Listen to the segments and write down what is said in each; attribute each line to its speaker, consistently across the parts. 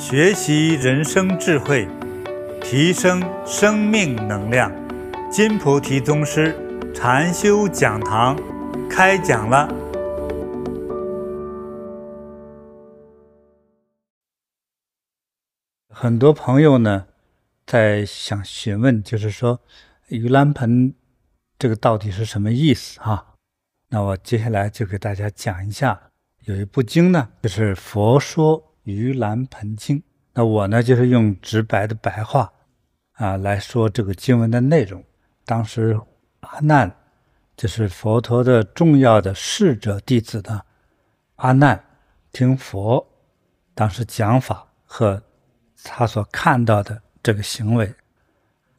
Speaker 1: 学习人生智慧，提升生命能量。金菩提宗师禅修讲堂开讲了。很多朋友呢，在想询问，就是说，盂兰盆这个到底是什么意思啊？那我接下来就给大家讲一下，有一部经呢，就是《佛说》。《盂兰盆经》，那我呢，就是用直白的白话啊来说这个经文的内容。当时阿难就是佛陀的重要的侍者弟子的阿难，听佛当时讲法和他所看到的这个行为。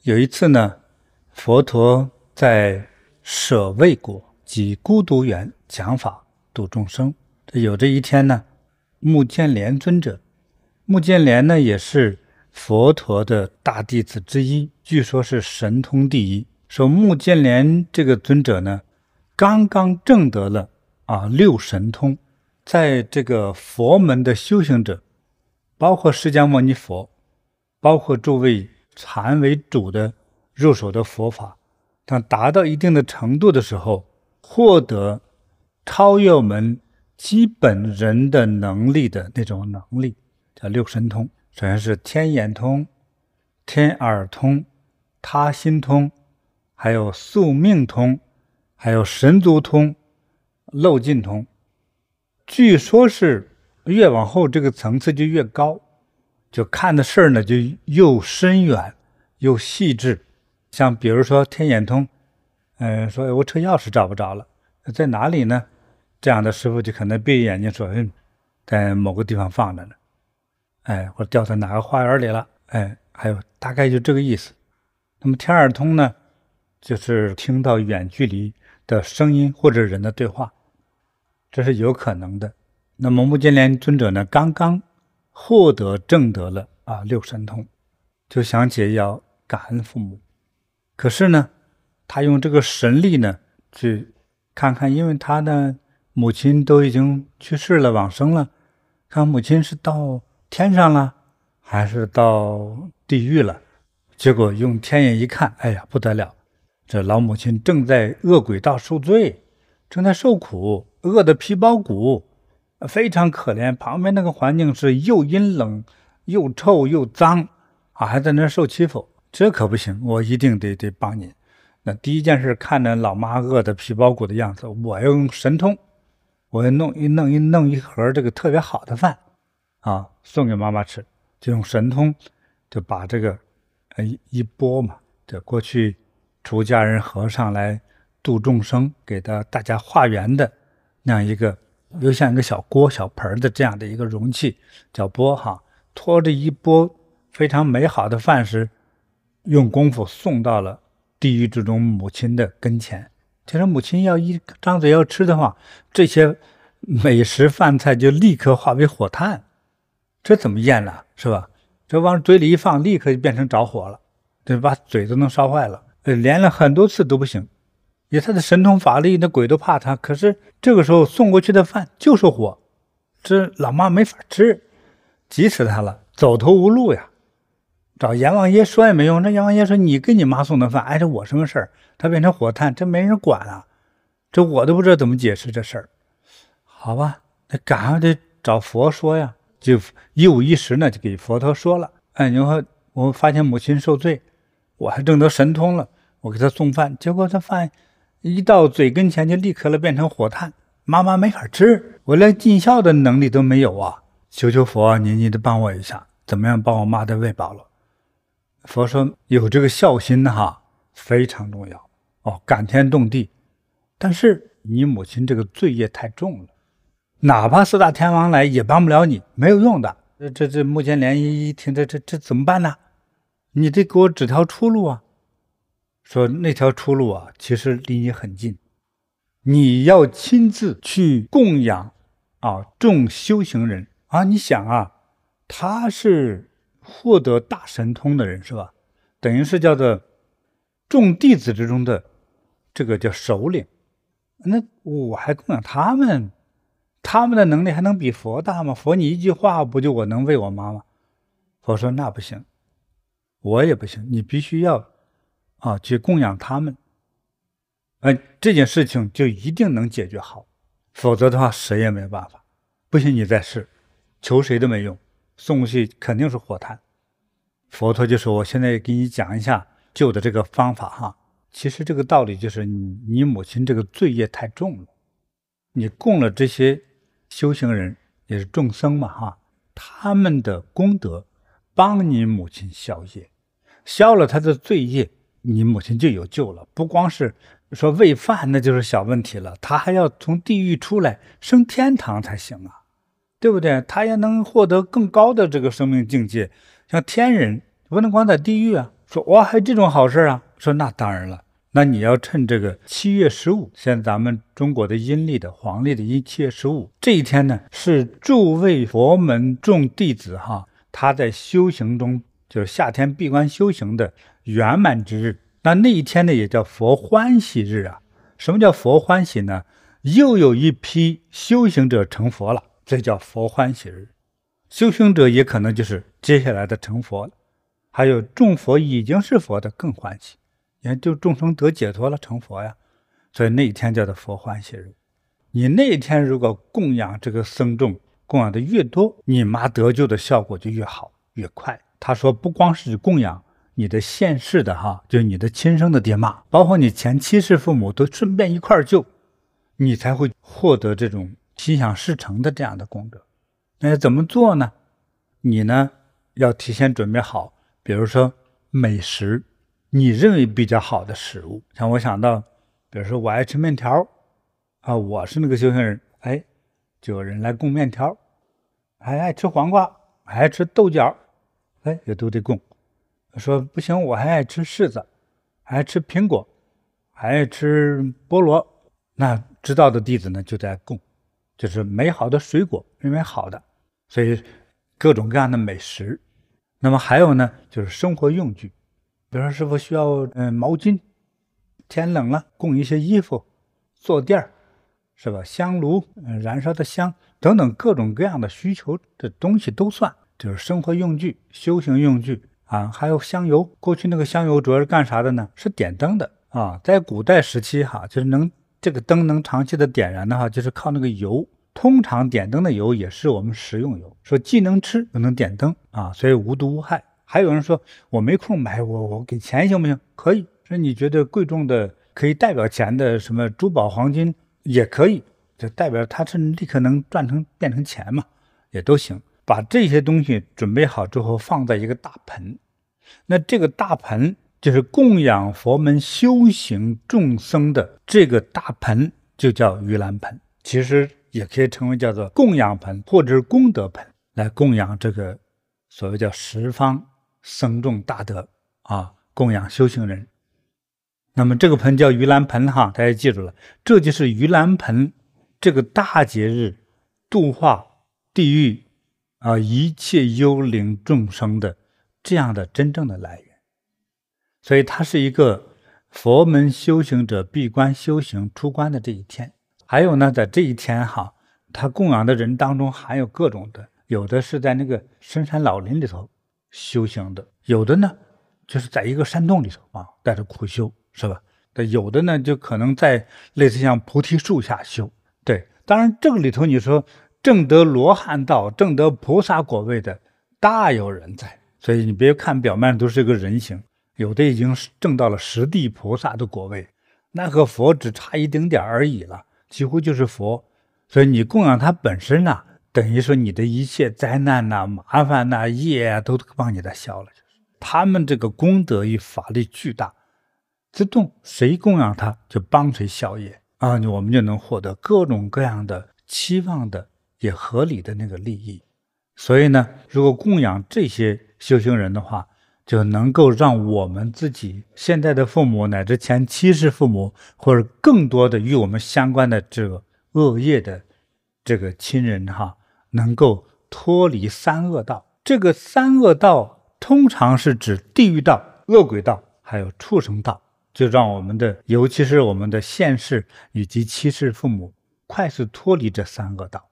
Speaker 1: 有一次呢，佛陀在舍卫国及孤独园讲法度众生。这有这一天呢。目犍连尊者，目犍连呢也是佛陀的大弟子之一，据说是神通第一。说目犍连这个尊者呢，刚刚证得了啊六神通，在这个佛门的修行者，包括释迦牟尼佛，包括诸位禅为主的入手的佛法，当达到一定的程度的时候，获得超越我们。基本人的能力的那种能力叫六神通，首先是天眼通、天耳通、他心通，还有宿命通，还有神足通、漏尽通。据说是越往后这个层次就越高，就看的事儿呢就又深远又细致。像比如说天眼通，嗯、呃，说我车钥匙找不着了，在哪里呢？这样的师傅就可能闭着眼睛说：“嗯，在某个地方放着呢，哎，或者掉在哪个花园里了，哎，还有大概就这个意思。那么天耳通呢，就是听到远距离的声音或者人的对话，这是有可能的。那么目犍连尊者呢，刚刚获得正得了啊六神通，就想起要感恩父母，可是呢，他用这个神力呢去看看，因为他呢。”母亲都已经去世了，往生了。看母亲是到天上了，还是到地狱了？结果用天眼一看，哎呀，不得了！这老母亲正在饿鬼道受罪，正在受苦，饿得皮包骨，非常可怜。旁边那个环境是又阴冷又臭又脏啊，还在那受欺负，这可不行！我一定得得帮你。那第一件事，看着老妈饿得皮包骨的样子，我要用神通。我弄一弄一弄一盒这个特别好的饭，啊，送给妈妈吃，就用神通，就把这个，呃，一钵嘛，这过去出家人和尚来度众生，给他大家化缘的那样一个，又像一个小锅小盆的这样的一个容器，叫钵哈，托着一钵非常美好的饭食，用功夫送到了地狱之中母亲的跟前。听说母亲要一张嘴要吃的话，这些美食饭菜就立刻化为火炭，这怎么咽呢？是吧？这往嘴里一放，立刻就变成着火了，这把嘴都能烧坏了。呃连了很多次都不行，以他的神通法力，那鬼都怕他。可是这个时候送过去的饭就是火，这老妈没法吃，急死他了，走投无路呀。找阎王爷说也没用，那阎王爷说：“你给你妈送的饭碍着我什么事儿？他变成火炭，这没人管啊！这我都不知道怎么解释这事儿。好吧，那赶快得找佛说呀！就一五一十呢，就给佛陀说了。哎，你说我发现母亲受罪，我还证得神通了，我给他送饭，结果他饭一到嘴跟前就立刻了变成火炭，妈妈没法吃，我连尽孝的能力都没有啊！求求佛，你你得帮我一下，怎么样帮我妈的喂饱了？”佛说有这个孝心哈，非常重要哦，感天动地。但是你母亲这个罪业太重了，哪怕四大天王来也帮不了你，没有用的。这这这目犍连一一听，这这这怎么办呢？你得给我指条出路啊！说那条出路啊，其实离你很近，你要亲自去供养啊众修行人啊！你想啊，他是。获得大神通的人是吧？等于是叫做众弟子之中的这个叫首领。那我还供养他们，他们的能力还能比佛大吗？佛你一句话不就我能喂我妈吗？佛说那不行，我也不行，你必须要啊去供养他们，哎，这件事情就一定能解决好，否则的话谁也没办法。不行，你再试，求谁都没用，送过去肯定是火炭。佛陀就说：“我现在给你讲一下救的这个方法哈。其实这个道理就是你你母亲这个罪业太重了，你供了这些修行人也是众生嘛哈，他们的功德帮你母亲消业，消了他的罪业，你母亲就有救了。不光是说喂饭那就是小问题了，他还要从地狱出来升天堂才行啊，对不对？他也能获得更高的这个生命境界。”像天人不能光在地狱啊！说哇，还有这种好事啊！说那当然了，那你要趁这个七月十五，现在咱们中国的阴历的黄历的阴七月十五这一天呢，是诸位佛门众弟子哈，他在修行中就是夏天闭关修行的圆满之日。那那一天呢，也叫佛欢喜日啊！什么叫佛欢喜呢？又有一批修行者成佛了，这叫佛欢喜日。修行者也可能就是接下来的成佛了，还有众佛已经是佛的更欢喜，也就众生得解脱了成佛呀，所以那一天叫做佛欢喜日。你那一天如果供养这个僧众，供养的越多，你妈得救的效果就越好越快。他说不光是供养你的现世的哈，就是你的亲生的爹妈，包括你前七世父母都顺便一块儿救，你才会获得这种心想事成的这样的功德。那要怎么做呢？你呢要提前准备好，比如说美食，你认为比较好的食物。像我想到，比如说我爱吃面条，啊，我是那个修行人，哎，就有人来供面条，还爱吃黄瓜，还爱吃豆角，哎，也都得供。说不行，我还爱吃柿子，还爱吃苹果，还爱吃菠萝，那知道的弟子呢就在供，就是美好的水果，认为好的。所以，各种各样的美食，那么还有呢，就是生活用具，比如说师傅需要嗯毛巾，天冷了供一些衣服，坐垫儿，是吧？香炉，嗯，燃烧的香等等各种各样的需求的东西都算，就是生活用具、修行用具啊。还有香油，过去那个香油主要是干啥的呢？是点灯的啊。在古代时期哈，就是能这个灯能长期的点燃的话，就是靠那个油。通常点灯的油也是我们食用油，说既能吃又能点灯啊，所以无毒无害。还有人说我没空买，我我给钱行不行？可以。说你觉得贵重的可以代表钱的什么珠宝黄金也可以，就代表它是立刻能赚成变成钱嘛，也都行。把这些东西准备好之后，放在一个大盆，那这个大盆就是供养佛门修行众生的这个大盆，就叫盂兰盆。其实。也可以称为叫做供养盆或者是功德盆，来供养这个所谓叫十方僧众大德啊，供养修行人。那么这个盆叫盂兰盆哈，大家记住了，这就是盂兰盆这个大节日度化地狱啊一切幽灵众生的这样的真正的来源。所以它是一个佛门修行者闭关修行出关的这一天。还有呢，在这一天哈，他供养的人当中还有各种的，有的是在那个深山老林里头修行的，有的呢就是在一个山洞里头啊，带着苦修，是吧？有的呢就可能在类似像菩提树下修。对，当然这个里头你说正得罗汉道、正得菩萨果位的大有人在，所以你别看表面都是一个人形，有的已经证到了十地菩萨的果位，那和佛只差一丁点而已了。几乎就是佛，所以你供养他本身呢，等于说你的一切灾难呐、麻烦呐、业啊，都帮你的消了。他们这个功德与法力巨大，自动谁供养他就帮谁消业啊，我们就能获得各种各样的期望的也合理的那个利益。所以呢，如果供养这些修行人的话，就能够让我们自己现在的父母乃至前七世父母，或者更多的与我们相关的这个恶业的这个亲人哈，能够脱离三恶道。这个三恶道通常是指地狱道、恶鬼道，还有畜生道。就让我们的，尤其是我们的现世以及七世父母，快速脱离这三恶道。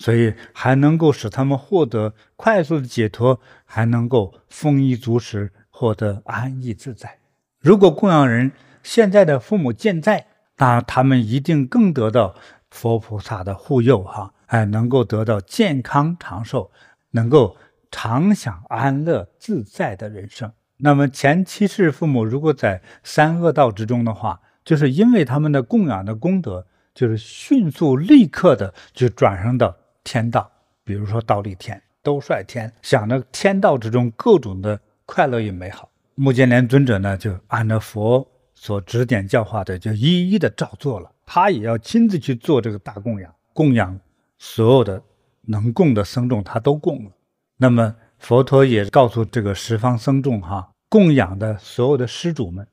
Speaker 1: 所以还能够使他们获得快速的解脱，还能够丰衣足食，获得安逸自在。如果供养人现在的父母健在，那他们一定更得到佛菩萨的护佑，哈，哎，能够得到健康长寿，能够常享安乐自在的人生。那么前七世父母如果在三恶道之中的话，就是因为他们的供养的功德，就是迅速立刻的就转生到天道，比如说道利天、兜率天，想着天道之中各种的快乐与美好。目犍连尊者呢，就按照佛所指点教化的，就一一的照做了。他也要亲自去做这个大供养，供养所有的能供的僧众，他都供了。那么。佛陀也告诉这个十方僧众哈，供养的所有的施主们，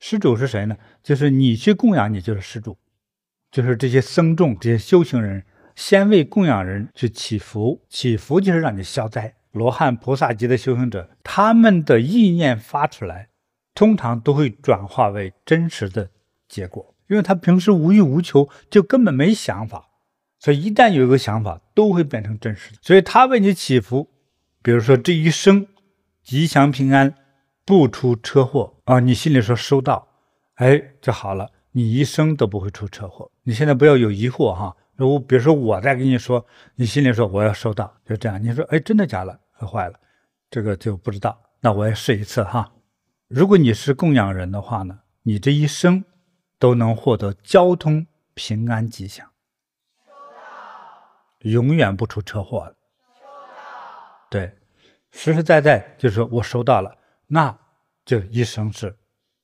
Speaker 1: 施主是谁呢？就是你去供养，你就是施主，就是这些僧众、这些修行人，先为供养人去祈福，祈福就是让你消灾。罗汉、菩萨级的修行者，他们的意念发出来，通常都会转化为真实的结果，因为他平时无欲无求，就根本没想法，所以一旦有一个想法，都会变成真实的。所以他为你祈福。比如说这一生吉祥平安，不出车祸啊！你心里说收到，哎，就好了，你一生都不会出车祸。你现在不要有疑惑哈。如比如说我再跟你说，你心里说我要收到，就这样。你说哎，真的假的？坏了，这个就不知道。那我也试一次哈。如果你是供养人的话呢，你这一生都能获得交通平安吉祥，收到，永远不出车祸了，收到。对，实实在在就是说我收到了，那就一生是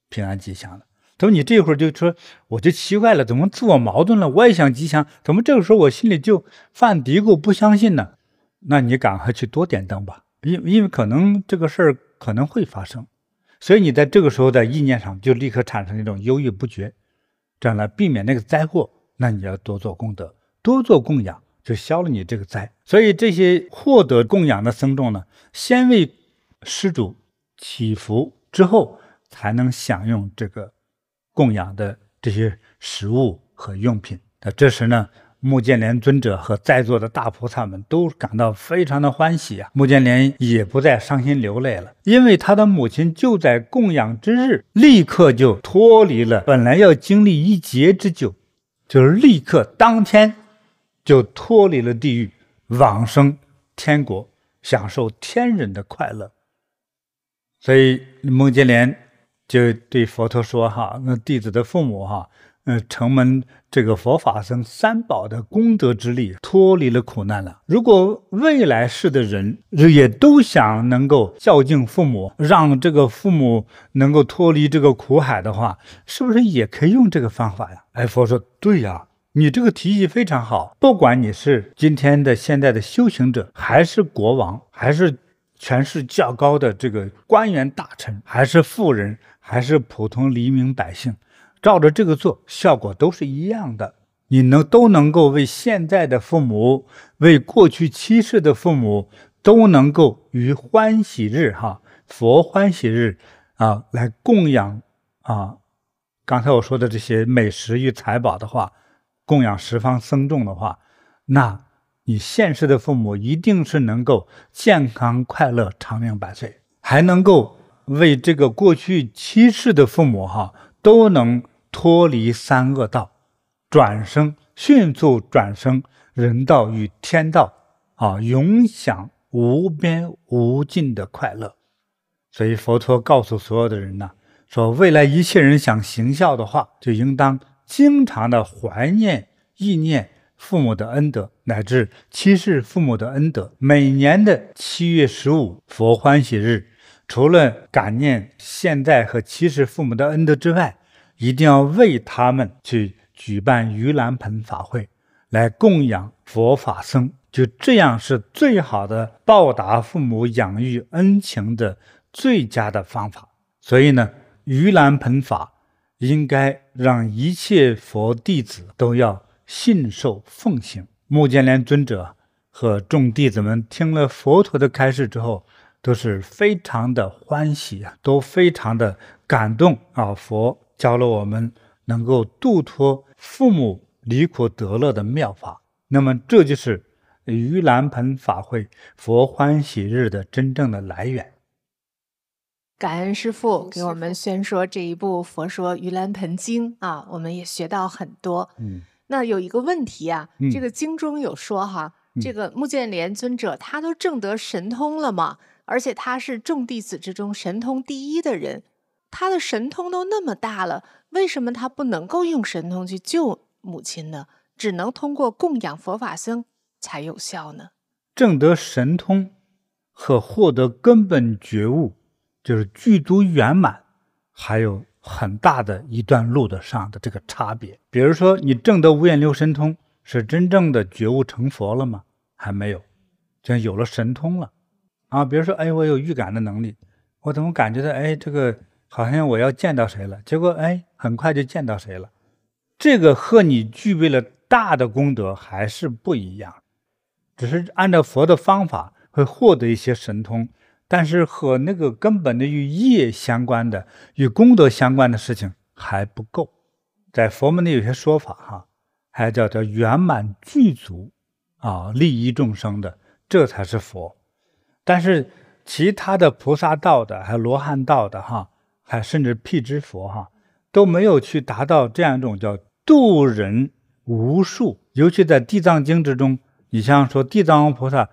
Speaker 1: 平安吉祥的。他说你这会儿就说，我就奇怪了，怎么自我矛盾了？我也想吉祥，怎么这个时候我心里就犯嘀咕，不相信呢？那你赶快去多点灯吧，因因为可能这个事儿可能会发生，所以你在这个时候的意念上就立刻产生一种犹豫不决，这样来避免那个灾祸。那你要多做功德，多做供养。就消了你这个灾，所以这些获得供养的僧众呢，先为施主祈福之后，才能享用这个供养的这些食物和用品。那这时呢，目犍连尊者和在座的大菩萨们都感到非常的欢喜啊。目犍连也不再伤心流泪了，因为他的母亲就在供养之日，立刻就脱离了本来要经历一劫之久，就是立刻当天。就脱离了地狱，往生天国，享受天人的快乐。所以目犍连就对佛陀说：“哈，那弟子的父母哈，嗯，承蒙这个佛法僧三宝的功德之力，脱离了苦难了。如果未来世的人也都想能够孝敬父母，让这个父母能够脱离这个苦海的话，是不是也可以用这个方法呀？”哎，佛说：“对呀。”你这个提议非常好，不管你是今天的现在的修行者，还是国王，还是权势较高的这个官员大臣，还是富人，还是普通黎民百姓，照着这个做，效果都是一样的。你能都能够为现在的父母，为过去七世的父母，都能够于欢喜日哈，佛欢喜日啊，来供养啊，刚才我说的这些美食与财宝的话。供养十方僧众的话，那你现世的父母一定是能够健康快乐、长命百岁，还能够为这个过去七世的父母哈，都能脱离三恶道，转生迅速转生人道与天道啊，永享无边无尽的快乐。所以佛陀告诉所有的人呢，说未来一切人想行孝的话，就应当。经常的怀念、忆念父母的恩德，乃至七世父母的恩德。每年的七月十五佛欢喜日，除了感念现在和七世父母的恩德之外，一定要为他们去举办盂兰盆法会，来供养佛法僧。就这样是最好的报答父母养育恩情的最佳的方法。所以呢，盂兰盆法。应该让一切佛弟子都要信受奉行。目犍连尊者和众弟子们听了佛陀的开示之后，都是非常的欢喜啊，都非常的感动啊。佛教了我们能够度脱父母离苦得乐的妙法，那么这就是盂兰盆法会佛欢喜日的真正的来源。
Speaker 2: 感恩师父给我们宣说这一部《佛说盂兰盆经》啊，我们也学到很多。
Speaker 1: 嗯，
Speaker 2: 那有一个问题啊，
Speaker 1: 嗯、
Speaker 2: 这个经中有说哈，嗯、这个目犍连尊者他都证得神通了嘛，而且他是众弟子之中神通第一的人，他的神通都那么大了，为什么他不能够用神通去救母亲呢？只能通过供养佛法僧才有效呢？
Speaker 1: 证得神通和获得根本觉悟。就是具足圆满，还有很大的一段路的上的这个差别。比如说，你证得无眼六神通，是真正的觉悟成佛了吗？还没有，就有了神通了啊。比如说，哎，我有预感的能力，我怎么感觉到，哎，这个好像我要见到谁了，结果哎，很快就见到谁了。这个和你具备了大的功德还是不一样，只是按照佛的方法会获得一些神通。但是和那个根本的与业相关的、与功德相关的事情还不够，在佛门里有些说法哈，还叫做圆满具足啊，利益众生的，这才是佛。但是其他的菩萨道的，还有罗汉道的哈，还甚至辟支佛哈，都没有去达到这样一种叫度人无数。尤其在地藏经之中，你像说地藏王菩萨，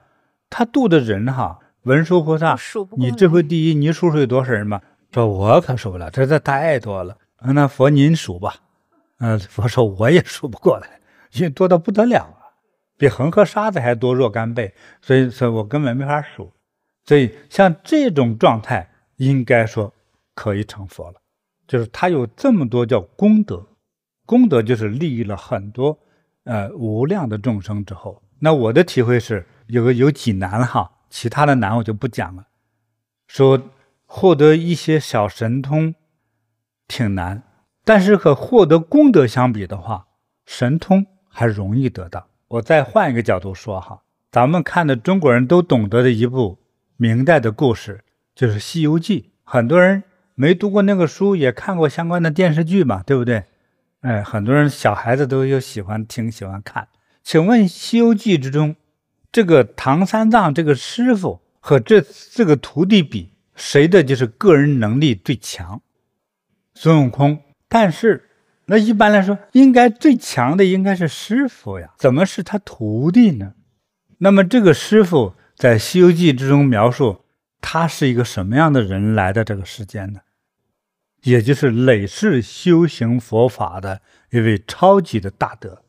Speaker 1: 他度的人哈。文殊菩萨，你智慧第一，你数数有多少人吧？说我可数不了，这这太多了。那佛您数吧。嗯，佛说我也数不过来，因为多得不得了啊，比恒河沙子还多若干倍。所以所以我根本没法数。所以像这种状态，应该说可以成佛了，就是他有这么多叫功德，功德就是利益了很多呃无量的众生之后。那我的体会是有个有几难哈。其他的难我就不讲了，说获得一些小神通挺难，但是和获得功德相比的话，神通还容易得到。我再换一个角度说哈，咱们看的中国人都懂得的一部明代的故事，就是《西游记》。很多人没读过那个书，也看过相关的电视剧嘛，对不对？哎，很多人小孩子都有喜欢听、喜欢看。请问《西游记》之中，这个唐三藏这个师傅和这四个徒弟比，谁的就是个人能力最强？孙悟空。但是那一般来说，应该最强的应该是师傅呀，怎么是他徒弟呢？那么这个师傅在《西游记》之中描述，他是一个什么样的人来的这个世间呢？也就是累世修行佛法的一位超级的大德，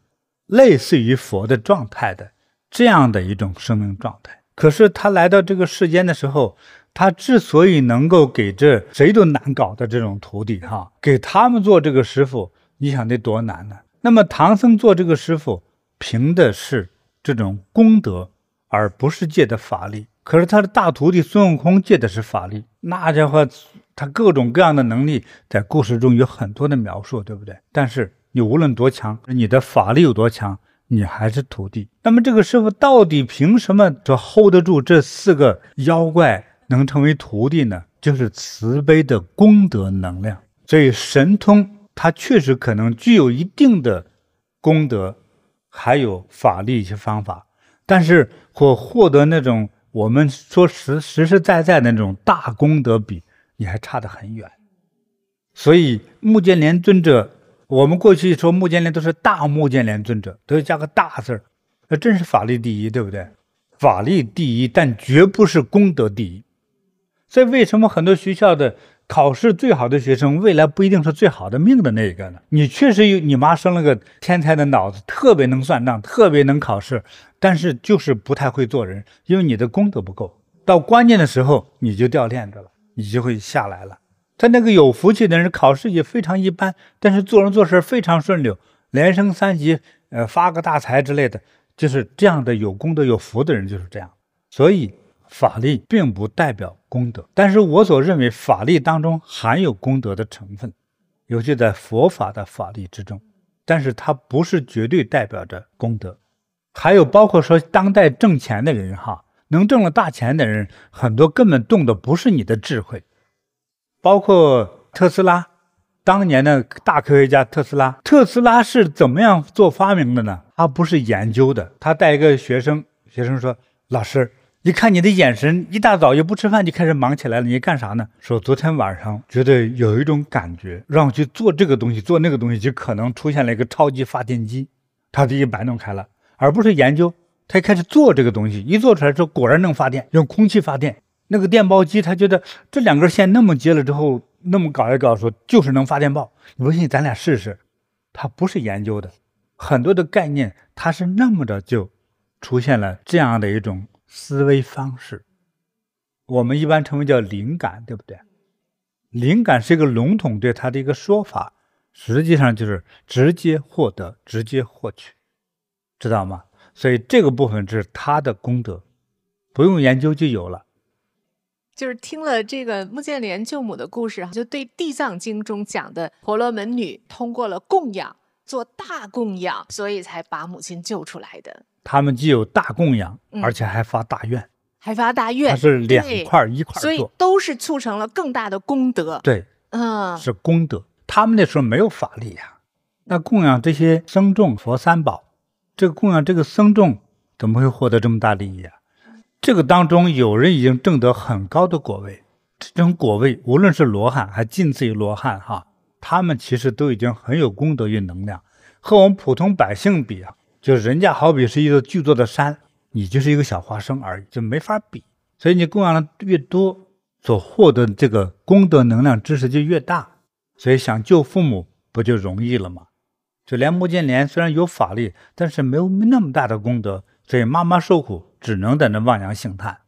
Speaker 1: 类似于佛的状态的。这样的一种生命状态，可是他来到这个世间的时候，他之所以能够给这谁都难搞的这种徒弟哈，给他们做这个师傅，你想得多难呢？那么唐僧做这个师傅，凭的是这种功德，而不是借的法力。可是他的大徒弟孙悟空借的是法力，那家伙他各种各样的能力，在故事中有很多的描述，对不对？但是你无论多强，你的法力有多强。你还是徒弟，那么这个师傅到底凭什么就 hold 得住这四个妖怪，能成为徒弟呢？就是慈悲的功德能量。所以神通它确实可能具有一定的功德，还有法力一些方法，但是或获得那种我们说实实实在在的那种大功德比，你还差得很远。所以目犍连尊者。我们过去说目犍连都是大目犍连尊者，都要加个大字儿，那真是法力第一，对不对？法力第一，但绝不是功德第一。所以为什么很多学校的考试最好的学生，未来不一定是最好的命的那一个呢？你确实有你妈生了个天才的脑子，特别能算账，特别能考试，但是就是不太会做人，因为你的功德不够，到关键的时候你就掉链子了，你就会下来了。他那个有福气的人，考试也非常一般，但是做人做事非常顺溜，连升三级，呃，发个大财之类的，就是这样的有功德有福的人就是这样。所以法力并不代表功德，但是我所认为法力当中含有功德的成分，尤其在佛法的法力之中，但是它不是绝对代表着功德。还有包括说当代挣钱的人哈，能挣了大钱的人，很多根本动的不是你的智慧。包括特斯拉，当年的大科学家特斯拉，特斯拉是怎么样做发明的呢？他不是研究的，他带一个学生学生说：“老师，一看你的眼神，一大早又不吃饭就开始忙起来了，你干啥呢？”说昨天晚上觉得有一种感觉，让我去做这个东西，做那个东西，就可能出现了一个超级发电机，他就一摆弄开了，而不是研究。他一开始做这个东西，一做出来之后，果然能发电，用空气发电。那个电报机，他觉得这两根线那么接了之后，那么搞一搞，说就是能发电报。你不信，咱俩试试。他不是研究的，很多的概念，他是那么的就出现了这样的一种思维方式。我们一般称为叫灵感，对不对？灵感是一个笼统对他的一个说法，实际上就是直接获得、直接获取，知道吗？所以这个部分是他的功德，不用研究就有了。
Speaker 2: 就是听了这个目犍连舅母的故事，就对《地藏经》中讲的婆罗门女通过了供养，做大供养，所以才把母亲救出来的。
Speaker 1: 他们既有大供养，而且还发大愿，嗯、
Speaker 2: 还发大愿，
Speaker 1: 它是两块一块做，
Speaker 2: 所以都是促成了更大的功德。
Speaker 1: 对，
Speaker 2: 嗯，
Speaker 1: 是功德。他们那时候没有法力呀、啊，那供养这些僧众佛三宝。这个供养这个僧众怎么会获得这么大利益啊？这个当中有人已经证得很高的果位，这种果位无论是罗汉还近似于罗汉哈，他们其实都已经很有功德与能量，和我们普通百姓比啊，就人家好比是一座巨座的山，你就是一个小花生而已，就没法比。所以你供养的越多，所获得的这个功德能量知识就越大，所以想救父母不就容易了吗？就连目犍连虽然有法力，但是没有那么大的功德，所以妈妈受苦，只能在那望洋兴叹。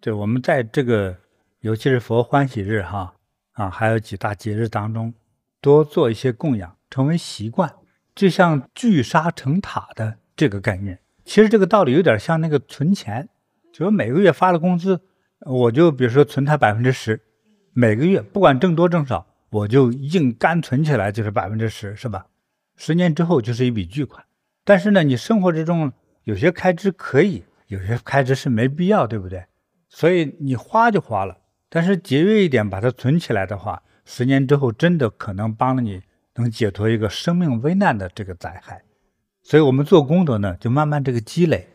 Speaker 1: 就我们在这个，尤其是佛欢喜日哈啊，还有几大节日当中，多做一些供养，成为习惯，就像聚沙成塔的这个概念。其实这个道理有点像那个存钱，就是每个月发了工资，我就比如说存它百分之十，每个月不管挣多挣少，我就硬干存起来，就是百分之十，是吧？十年之后就是一笔巨款，但是呢，你生活之中有些开支可以，有些开支是没必要，对不对？所以你花就花了，但是节约一点，把它存起来的话，十年之后真的可能帮了你，能解脱一个生命危难的这个灾害。所以我们做功德呢，就慢慢这个积累，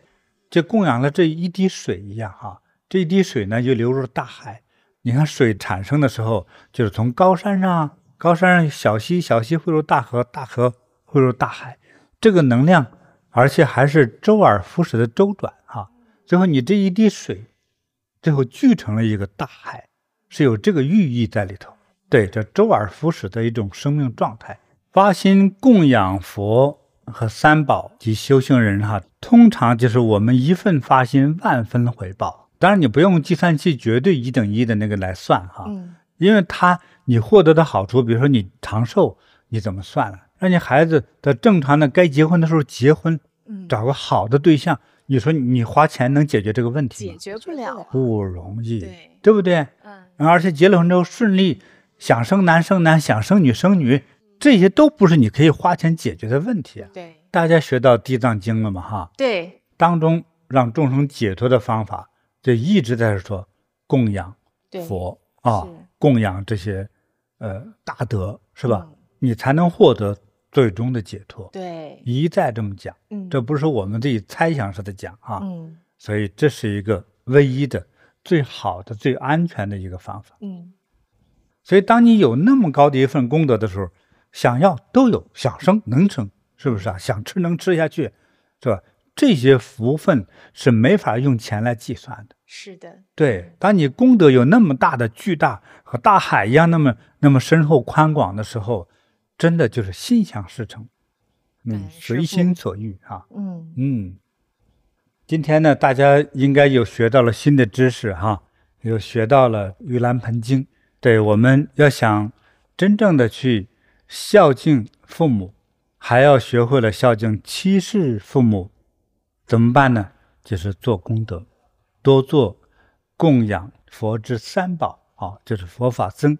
Speaker 1: 就供养了这一滴水一样哈，这一滴水呢就流入了大海。你看水产生的时候，就是从高山上，高山上小溪，小溪汇入大河，大河。汇入大海，这个能量，而且还是周而复始的周转哈。最后你这一滴水，最后聚成了一个大海，是有这个寓意在里头。对，这周而复始的一种生命状态。发心供养佛和三宝及修行人哈，通常就是我们一份发心，万分回报。当然你不用计算器绝对一等一的那个来算哈，嗯，因为它你获得的好处，比如说你长寿，你怎么算了？让你孩子的正常的该结婚的时候结婚，找个好的对象，你说你花钱能解决这个问题吗？
Speaker 2: 解决不了，
Speaker 1: 不容易，
Speaker 2: 对，
Speaker 1: 对不对？
Speaker 2: 嗯，
Speaker 1: 而且结了婚之后顺利，想生男生男，想生女生女，这些都不是你可以花钱解决的问题啊。
Speaker 2: 对，
Speaker 1: 大家学到《地藏经》了吗？哈，
Speaker 2: 对，
Speaker 1: 当中让众生解脱的方法，就一直在说供养佛啊，供养这些呃大德，是吧？你才能获得。最终的解脱，
Speaker 2: 对，
Speaker 1: 一再这么讲，
Speaker 2: 嗯，
Speaker 1: 这不是我们自己猜想式的讲啊，
Speaker 2: 嗯，
Speaker 1: 所以这是一个唯一的、最好的、最安全的一个方法，
Speaker 2: 嗯，
Speaker 1: 所以当你有那么高的一份功德的时候，想要都有，想生能生，是不是啊？想吃能吃下去，是吧？这些福分是没法用钱来计算的，
Speaker 2: 是的，
Speaker 1: 对。当你功德有那么大的巨大，和大海一样那么那么深厚宽广的时候。真的就是心想事成，嗯，随心所欲啊，
Speaker 2: 嗯
Speaker 1: 嗯。今天呢，大家应该有学到了新的知识哈，有学到了《盂兰盆经》。对，我们要想真正的去孝敬父母，还要学会了孝敬七世父母，怎么办呢？就是做功德，多做供养佛之三宝啊，就是佛法僧，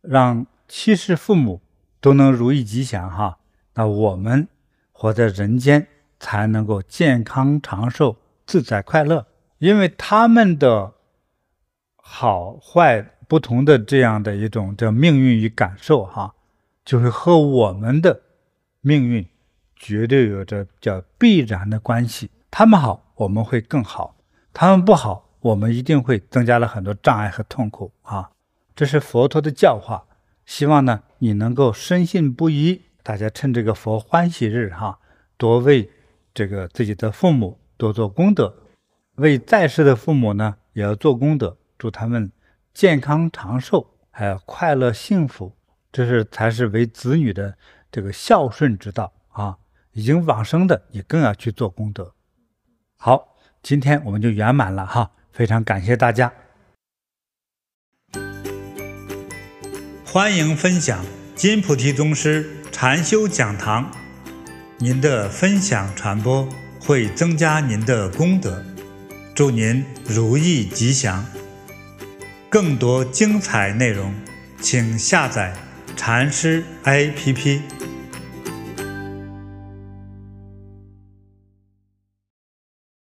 Speaker 1: 让七世父母。都能如意吉祥哈，那我们活在人间才能够健康长寿、自在快乐。因为他们的好坏不同的这样的一种叫命运与感受哈，就是和我们的命运绝对有着叫必然的关系。他们好，我们会更好；他们不好，我们一定会增加了很多障碍和痛苦啊！这是佛陀的教化，希望呢你能够深信不疑。大家趁这个佛欢喜日哈，多为这个自己的父母多做功德，为在世的父母呢也要做功德，祝他们健康长寿，还有快乐幸福。这是才是为子女的这个孝顺之道啊！已经往生的，你更要去做功德。好，今天我们就圆满了哈，非常感谢大家。欢迎分享金菩提宗师禅修讲堂，您的分享传播会增加您的功德，祝您如意吉祥。更多精彩内容，请下载禅师 APP。